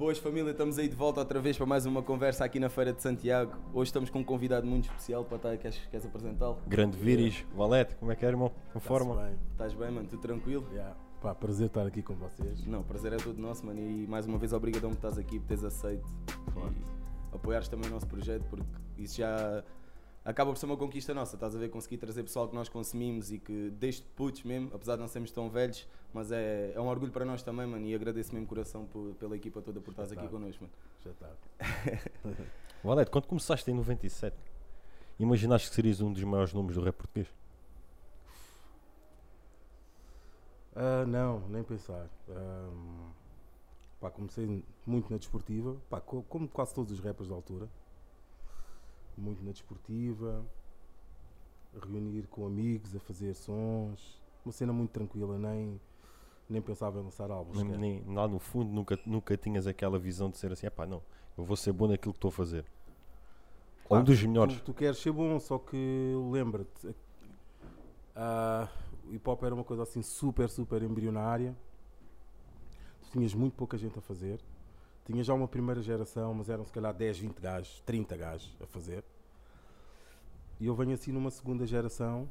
Boas família, estamos aí de volta outra vez para mais uma conversa aqui na Feira de Santiago. Hoje estamos com um convidado muito especial para estar, queres, queres apresentá-lo? Grande Viris, Valete, como é que é, irmão? Com Tá-se forma? bem. Estás bem, mano? Tudo tranquilo? Yeah. Pá, prazer estar aqui com vocês. Não, prazer é todo nosso, mano. E mais uma vez, obrigadão por estás aqui, por teres aceito Claro. e apoiares também o nosso projeto, porque isso já acaba por ser uma conquista nossa. Estás a ver, conseguir trazer pessoal que nós consumimos e que, desde putos mesmo, apesar de não sermos tão velhos, mas é, é um orgulho para nós também, mano. E agradeço mesmo coração por- pela equipa toda por estás aqui Espetáculo. connosco, mano. Já está. Valete, quando começaste em 97, imaginaste que serias um dos maiores nomes do rap português? Ah, não, nem pensar. Ahm, pá, comecei muito na desportiva, pá, co- como quase todos os rappers da altura. Muito na desportiva, a reunir com amigos, a fazer sons. Uma cena muito tranquila, nem, nem pensava em lançar álbuns. Nem, nem- lá no fundo nunca, nunca tinhas aquela visão de ser assim, pá, não, eu vou ser bom naquilo que estou a fazer. Ou um Claro, dos melhores. Tu, tu queres ser bom, só que lembra-te, ah, o hip hop era uma coisa assim super, super embrionária. Tu tinhas muito pouca gente a fazer. Tinha já uma primeira geração, mas eram se calhar 10, 20 gajos, 30 gajos a fazer. E eu venho assim numa segunda geração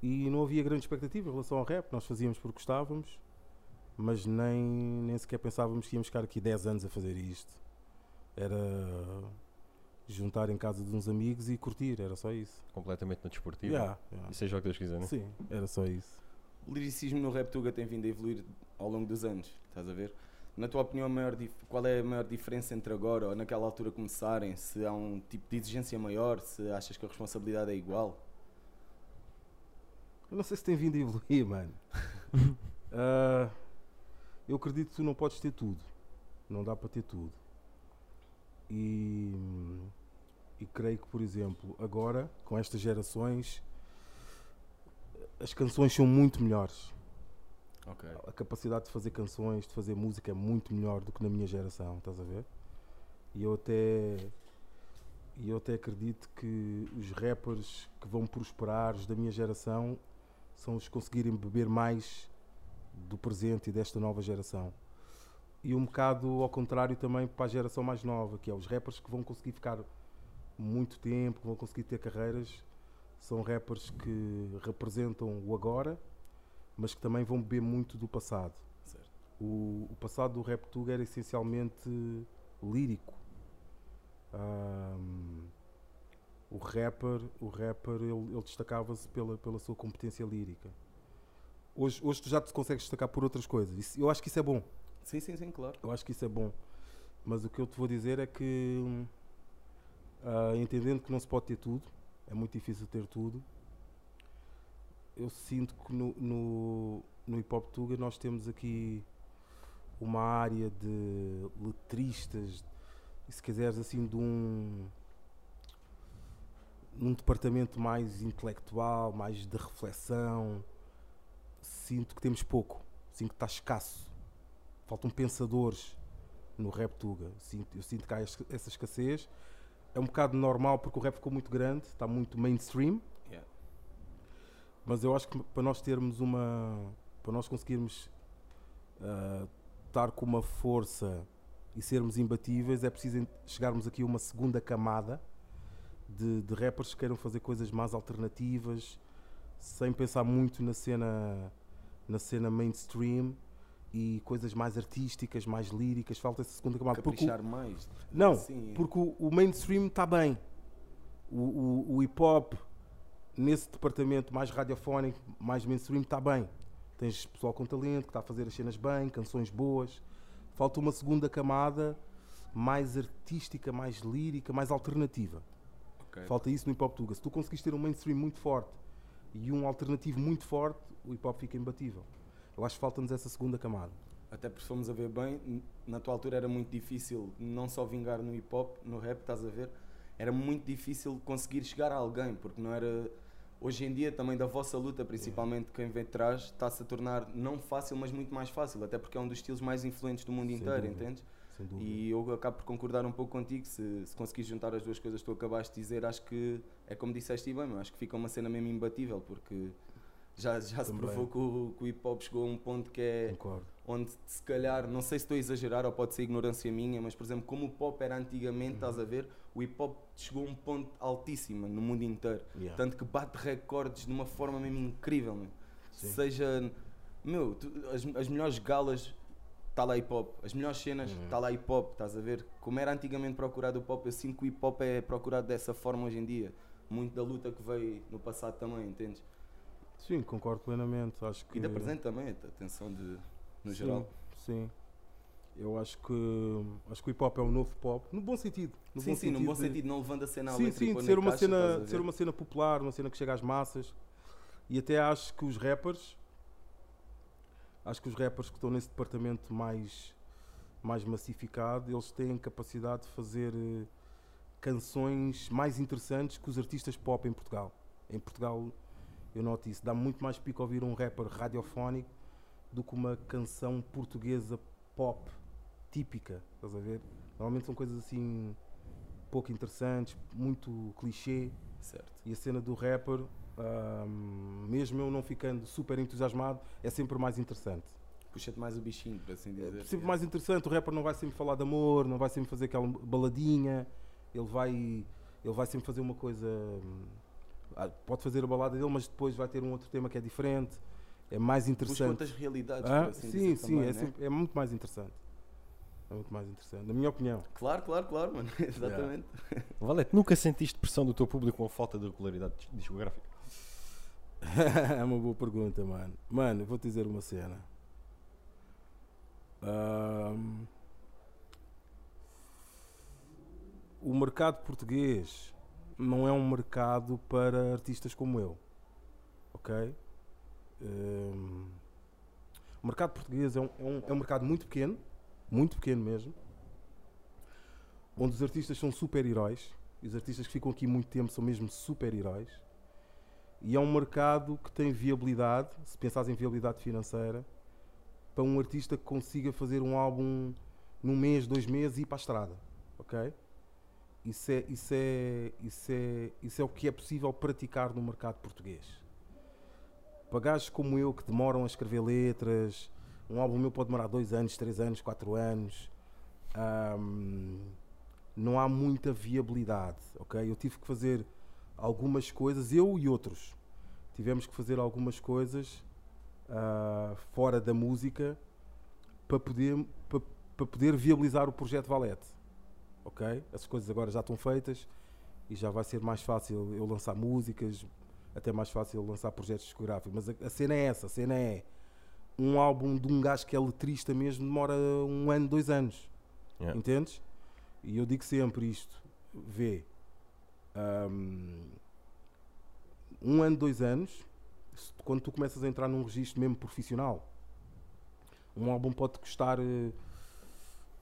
e não havia grande expectativa em relação ao rap. Nós fazíamos porque gostávamos, mas nem, nem sequer pensávamos que íamos ficar aqui 10 anos a fazer isto. Era juntar em casa de uns amigos e curtir, era só isso. Completamente na desportiva. Yeah, yeah. E seja o que Deus quiser, né? Sim, era só isso. O liricismo no rap Tuga tem vindo a evoluir ao longo dos anos, estás a ver? Na tua opinião, maior qual é a maior diferença entre agora ou naquela altura começarem? Se há um tipo de exigência maior, se achas que a responsabilidade é igual? Eu não sei se tem vindo a evoluir, mano. Ah, eu acredito que tu não podes ter tudo. Não dá para ter tudo. E, e creio que, por exemplo, agora, com estas gerações, as canções são muito melhores. Ok. A capacidade de fazer canções, de fazer música é muito melhor do que na minha geração, estás a ver? E eu até e eu até acredito que os rappers que vão prosperar os da minha geração são os que conseguirem beber mais do presente e desta nova geração. E um bocado ao contrário também para a geração mais nova, que é os rappers que vão conseguir ficar muito tempo, que vão conseguir ter carreiras, são rappers que representam o agora, mas que também vão beber muito do passado. Certo. O, o passado do rap tuga era essencialmente lírico. Ahm, o rapper, o rapper ele, ele destacava-se pela, pela sua competência lírica. Hoje, hoje tu já te consegues destacar por outras coisas. Isso- eu acho que isso é bom. Sim, sim, sim, claro. Eu acho que isso é bom. Mas o que eu te vou dizer é que, ah, entendendo que não se pode ter tudo, é muito difícil ter tudo, eu sinto que no, no, no hip hop Tuga nós temos aqui uma área de letristas, se quiseres assim, de um num departamento mais intelectual, mais de reflexão, sinto que temos pouco, sinto que está escasso. Faltam pensadores no rap Tuga. Sinto, eu sinto que há es- essa escassez. É um bocado normal porque o rap ficou muito grande, está muito mainstream. Mas eu acho que para nós termos uma. para nós conseguirmos ah, estar com uma força e sermos imbatíveis, é preciso chegarmos aqui a uma segunda camada de, de rappers que queiram fazer coisas mais alternativas, sem pensar muito na cena, na cena mainstream e coisas mais artísticas, mais líricas. Falta essa segunda camada. Porque o- Caprichar mais. não, Sim. porque o, o mainstream está bem. O, o- o hip hop, nesse departamento mais radiofónico, mais mainstream, está bem. Tens pessoal com talento que está a fazer as cenas bem, canções boas. Falta uma segunda camada mais artística, mais lírica, mais alternativa. Ok. Falta isso no hip hop tuga. Se tu conseguires ter um mainstream muito forte e um alternativo muito forte, o hip hop fica imbatível. Eu acho que falta-nos essa segunda camada. Até porque se formos a ver bem, na tua altura era muito difícil não só vingar no hip hop, no rap, estás a ver? Era muito difícil conseguir chegar a alguém, porque não era. Hoje em dia, também da vossa luta, principalmente quem vem de trás, está-se a tornar não fácil, mas muito mais fácil, até porque é um dos estilos mais influentes do mundo Sem inteiro, dúvida. entendes? Sem dúvida. E eu acabo por concordar um pouco contigo. Se, se conseguires juntar as duas coisas que tu acabaste de dizer, acho que é como disseste e bem, acho que fica uma cena mesmo imbatível, porque já, já se provou que o, que o hip hop chegou a um ponto que é Concordo. Onde se calhar, não sei se estou a exagerar ou pode ser ignorância minha, mas por exemplo, como o pop era antigamente, estás a ver, o hip hop chegou a um ponto altíssimo no mundo inteiro. Yeah. Tanto que bate recordes de uma forma mesmo incrível, meu. Seja, meu, tu- as, as melhores galas, está lá hip hop. As melhores cenas, Uhum. está lá hip hop, estás a ver? Como era antigamente procurado o pop, eu sinto que o hip hop é procurado dessa forma hoje em dia. Muito da luta que veio no passado também, entendes? Sim, concordo plenamente. Acho que E da presente também, atenção de, no sim, geral. Sim. Eu acho que acho que o hip hop é o novo pop, no bom sentido. No sim, bom sim, no bom de- sentido, não levando a cena à sim, sim, pôr de ser uma, caixa, cena, de ser uma cena popular, uma cena que chega às massas. E até acho que os rappers, acho que os rappers que estão nesse departamento mais, mais massificado, eles têm capacidade de fazer eh, canções mais interessantes que os artistas pop em Portugal. Em Portugal, eu noto isso, dá muito mais pico ouvir um rapper radiofónico do que uma canção portuguesa pop típica, estás a ver? Normalmente são coisas assim pouco interessantes, muito clichê. Certo. E a cena do rapper, ahm, mesmo eu não ficando super entusiasmado, é sempre mais interessante. Puxa-te mais o bichinho, por assim dizer. É sempre mais interessante. O rapper não vai sempre falar de amor, não vai sempre fazer aquela baladinha. Ele vai, ele vai sempre fazer uma coisa. hum, ah, Pode fazer a balada dele, mas depois vai ter um outro tema que é diferente. É mais Busca interessante. outras realidades, Ah, assim sim, dizer sim, também, é, né? sempre- é muito mais interessante. É muito mais interessante, na minha opinião. Claro, claro, claro, mano. Exatamente. Valete, nunca sentiste pressão do teu público com a falta de regularidade discográfica? é uma boa pergunta, mano. Mano, eu vou te dizer uma cena. Ahm, o mercado português não é um mercado para artistas como eu. Ok? Ahm, o mercado português é um, é um- é um mercado muito pequeno, muito pequeno mesmo, onde os artistas são super-heróis. E os artistas que ficam aqui muito tempo são mesmo super-heróis. E é um mercado que tem viabilidade, se pensares em viabilidade financeira, para um artista que consiga fazer um álbum num mês, dois meses e ir para a estrada. Ok? Isso é, isso, é, isso, é, isso é o que é possível praticar no mercado português. Para gajos como eu que demoram a escrever letras, um álbum meu pode demorar dois anos, três anos, quatro anos. ahm, não há muita viabilidade, ok? Eu tive que fazer algumas coisas, eu e outros, tivemos que fazer algumas coisas ah, fora da música para poder, para, para poder viabilizar o projeto Valete. Ok? Essas coisas agora já estão feitas e já vai ser mais fácil eu lançar músicas, até mais fácil lançar projetos discográficos. Mas a, a cena é essa: a cena é um álbum de um gajo que é letrista mesmo, demora um ano, dois anos. Yeah. Entendes? E eu digo sempre isto: vê, hum, um ano, dois anos, quando tu começas a entrar num registro mesmo profissional, um álbum pode custar. eh,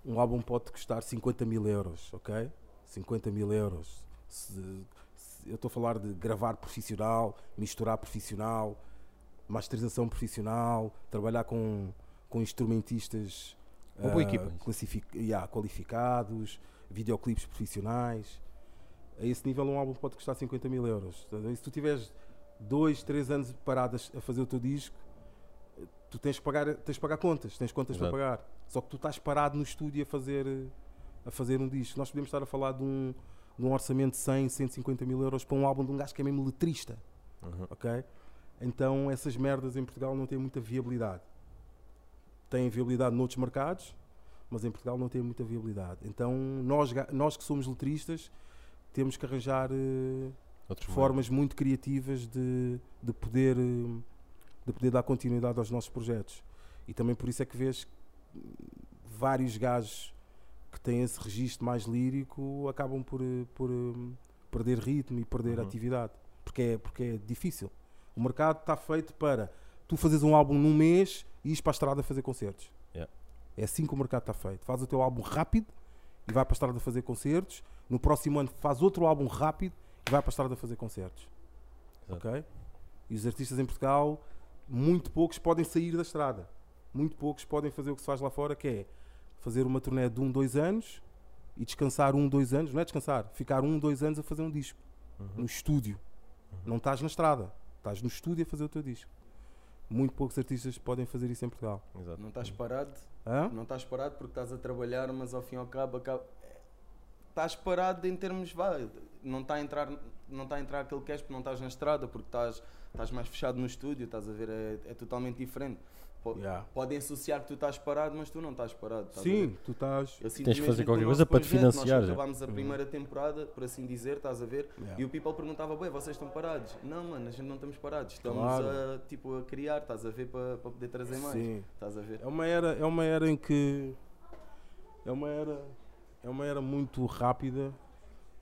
Um álbum pode custar 50 mil euros, ok? 50 mil euros. Se- eu estou a falar de gravar profissional, misturar profissional, masterização profissional, trabalhar com, com instrumentistas Uma boa ah, equipa, classific- yeah, qualificados, videoclipes profissionais. A esse nível, um álbum pode custar 50 mil euros. E se tu tiveres dois, três anos paradas a fazer o teu disco, tu tens que pagar, tens que pagar contas, tens contas Exato. para pagar. Só que tu estás parado no estúdio a fazer, a fazer um disco. Nós podemos estar a falar de um, de um orçamento de 100, 150 mil euros para um álbum de um gajo que é mesmo letrista Uhum. ok? Então essas merdas em Portugal não têm muita viabilidade. Têm viabilidade noutros mercados, mas em Portugal não têm muita viabilidade. Então nós, nós que somos letristas temos que arranjar Outros formas muito criativas de, de, poder, eh, de poder dar continuidade aos nossos projetos. E também por isso é que vês vários gajos têm esse registro mais lírico acabam por, eh, por eh, perder ritmo e perder Uhum. atividade. Porque é, porque é difícil. O mercado está feito para tu fazes um álbum num mês e ires para a estrada fazer concertos. Yeah. É assim que o mercado está feito. Faz o teu álbum rápido e vai para a estrada fazer concertos. No próximo ano faz outro álbum rápido e vai para a estrada fazer concertos. Exato. Ok? E os artistas em Portugal, muito poucos podem sair da estrada. Muito poucos podem fazer o que se faz lá fora, que é fazer uma turnê de um, dois anos e descansar um, dois anos. Não é descansar, ficar um, dois anos a fazer um disco. Uhum. No estúdio. Não estás na estrada. Estás no estúdio a fazer o teu disco. Muito poucos artistas podem fazer isso em Portugal. Exato. Não estás parado, Hã? não estás parado porque estás a trabalhar, mas ao fim e ao cabo acaba- estás parado em termos vá, não está a entrar, não está a entrar aquele cash porque não estás na estrada, porque estás, estás mais fechado no estúdio, estás a ver, é, é totalmente diferente. Po- Yeah. Podem associar que tu estás parado, mas tu não estás parado. estás Sim, tu estás. Eu Tens de fazer qualquer coisa para te financiar, Nós já. acabámos a primeira temporada, por assim dizer, estás a ver? Yeah. E o people perguntava, bem, vocês estão parados? Não, mano, a gente não estamos parados. Estamos Claro. a, tipo, a criar, estás a ver, para, para poder trazer mais. Sim. Estás a ver? É uma era, é uma era em que é uma era, é uma era muito rápida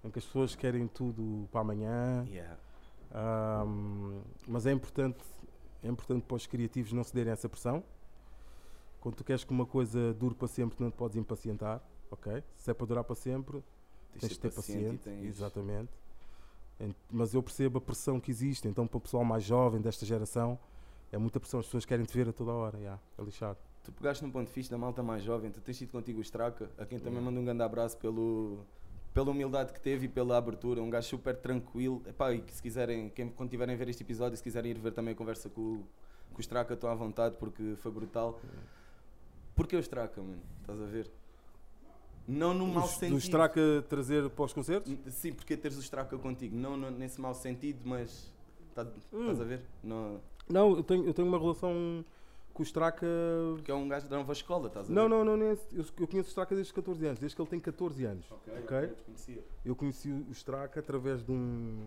em que as pessoas querem tudo para amanhã. Yeah. Ahm, mas é importante, é importante para os criativos não cederem a essa pressão. Quando tu queres que uma coisa dure para sempre, não te podes impacientar, ok? Se é para durar para sempre, Tens tens de ter paciente, e tens- exatamente. Ent- Mas eu percebo a pressão que existe, então para o pessoal mais jovem desta geração, é muita pressão, as pessoas querem te ver a toda hora, yeah, é lixado. Tu pegaste num ponto fixe da malta mais jovem, tu tens tido contigo o Straka, a quem também Yeah. manda um grande abraço pelo, pela humildade que teve e pela abertura, um gajo super tranquilo. Epá, e que se quiserem, quem, quando tiverem a ver este episódio, se quiserem ir ver também a conversa com, o- com o Straka, estão à vontade porque foi brutal. Porquê o Straka, mano? Estás a ver? Não no mau sentido. Do Straka trazer para os concertos? Sim, porque teres o Straka contigo, não no- nesse mau sentido, mas tá- Hum. estás a ver? Não, Não, eu tenho, eu tenho uma relação com o Straka. porque é um gajo da nova escola, estás a Não, ver? não, não, nem esse. eu, eu conheço o Straka desde os 14 anos, desde que ele tem 14 anos. Ok, Ok. ok, desconhecia. Eu conheci o Straka através de um,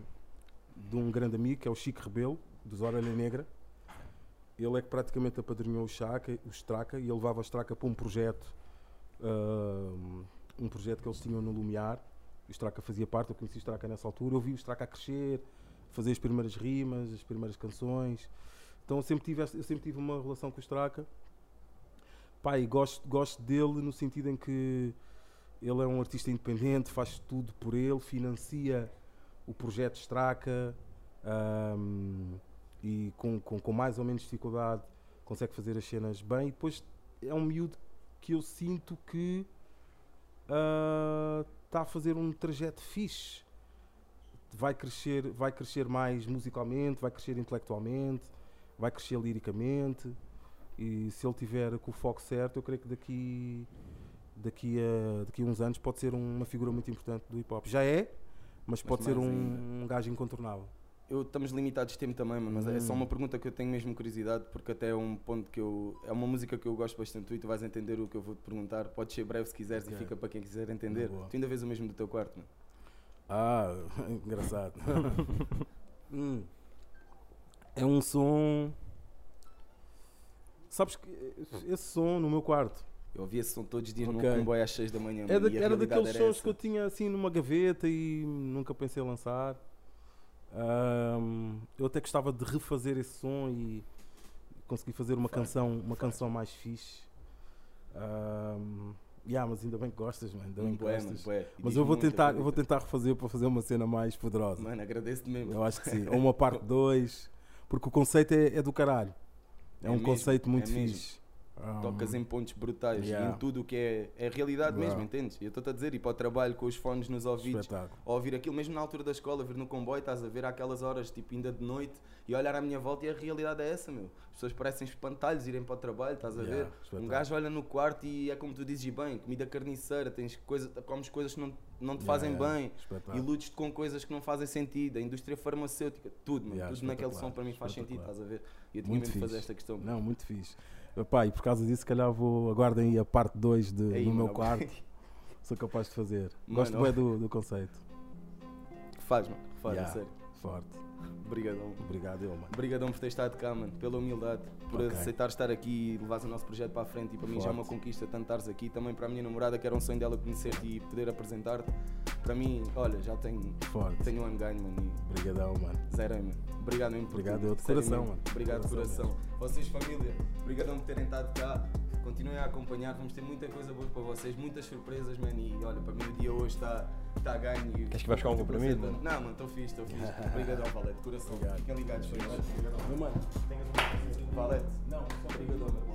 de um grande amigo, que é o Chico Rebelo, dos Orelha Negra. Ele é que praticamente apadrinhou o, Chaka, o Straka e ele levava o Straka para um projeto, ah, um projeto que eles tinham no Lumiar. O Straka fazia parte, eu conheci o Straka nessa altura. Eu vi o Straka a crescer, fazer as primeiras rimas, as primeiras canções. Então eu sempre tive, eu sempre tive uma relação com o Straka. Pá, e gosto, gosto dele no sentido em que ele é um artista independente, faz tudo por ele, financia o projeto Straka ahm, e com, com, com mais ou menos dificuldade consegue fazer as cenas bem. E depois é um miúdo que eu sinto que está a fazer um trajeto fixe. Vai crescer, vai crescer mais musicalmente, vai crescer intelectualmente, vai crescer liricamente. E se ele tiver com o foco certo, eu creio que daqui daqui a, daqui a uns anos pode ser uma figura muito importante do hip hop. Já é, mas, pode ser um, um gajo incontornável. Eu, estamos limitados de tempo também, mas é só Hum. uma pergunta que eu tenho mesmo curiosidade, porque até é um ponto que eu. É uma música que eu gosto bastante e tu vais entender o que eu vou te perguntar. Pode ser breve se quiseres Ok. e fica para quem quiser entender. boa. Tu ainda vês o mesmo do teu quarto, mano. Ah, engraçado. Hum. É um som. Sabes que esse som no meu quarto Eu ouvi esse som todos os dias Ok. no comboio às 6 da manhã. é da- era daqueles era sons essa. que eu tinha assim numa gaveta e nunca pensei em lançar. Ahm, eu até gostava de refazer esse som e conseguir fazer uma canção, uma canção mais fixe. Ahm, yeah, mas ainda bem que gostas, mano. Ainda bem que bué, gostas. Mas eu vou tentar, eu vou tentar refazer para fazer uma cena mais poderosa. Mano, agradeço-te mesmo. Eu acho que sim. Ou uma parte 2. Porque o conceito é, é do caralho. É, É um mesmo, conceito muito é fixe. Um, Tocas em pontos brutais yeah. em tudo o que é, é realidade mesmo, Yeah. entendes? E eu estou-te a dizer, ir para o trabalho com os fones nos ouvidos, ouvir aquilo mesmo na altura da escola, vir no comboio, estás a ver aquelas horas, tipo, ainda de noite, e olhar à minha volta e a realidade é essa, meu. As pessoas parecem espantalhos irem para o trabalho, estás a Yeah, ver? Um espetáculo. gajo olha no quarto e é como tu dizes bem, comida carniceira, tens coisa, comes coisas que não, não te fazem bem. Iludes-te com coisas que não fazem sentido, a indústria farmacêutica, tudo, Yeah, tudo naquele som para mim faz sentido, estás a ver? E eu tinha Muito mesmo de fazer esta questão. Não, muito fixe. Epá, e por causa disso, se calhar vou. Aguardem aí a parte 2 de- Aí, no meu mano, quarto. Sou capaz de fazer. Mano, Gosto bem do, do conceito. Faz, mano, faz, Yeah. sério. Forte. Obrigadão. Obrigado, eu, mano. Obrigadão por ter estado cá, mano, pela humildade, por Ok. aceitar estar aqui e levares o nosso projeto para a frente. E para mim já é uma Forte. conquista tanto estares aqui. Também para a minha namorada, que era um sonho dela conhecer-te e poder apresentar-te. Para mim, olha, já tenho, Forte. tenho um ganho, mano. Obrigadão, mano. Zerei, mano. Obrigado mesmo por Obrigado, de coração, mano. Obrigado de Coração coração. Vocês, família, obrigadão por terem estado cá. Continuem a acompanhar, vamos ter muita coisa boa para vocês, muitas surpresas, mano. E olha, para mim o dia hoje está tá a ganho. Queres que vais buscar um você- mano? Não, mano, estou fixe, estou fixe. Obrigadão, Valete, de coração. Obrigado. Fiquem ligados, família. Meu mano, Valete. Não, obrigadão, meu irmão.